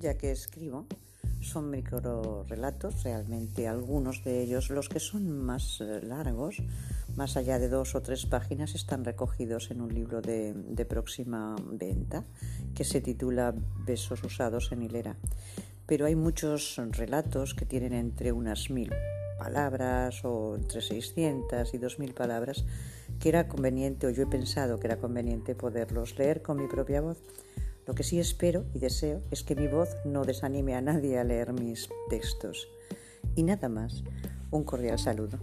ya que escribo. Son microrelatos, realmente algunos de ellos, los que son más eh, largos, más allá de dos o tres páginas, están recogidos en un libro de, de próxima venta que se titula Besos usados en hilera. Pero hay muchos relatos que tienen entre unas mil palabras o entre 600 y 2000 palabras que era conveniente o yo he pensado que era conveniente poderlos leer con mi propia voz. Lo que sí espero y deseo es que mi voz no desanime a nadie a leer mis textos. Y nada más, un cordial saludo.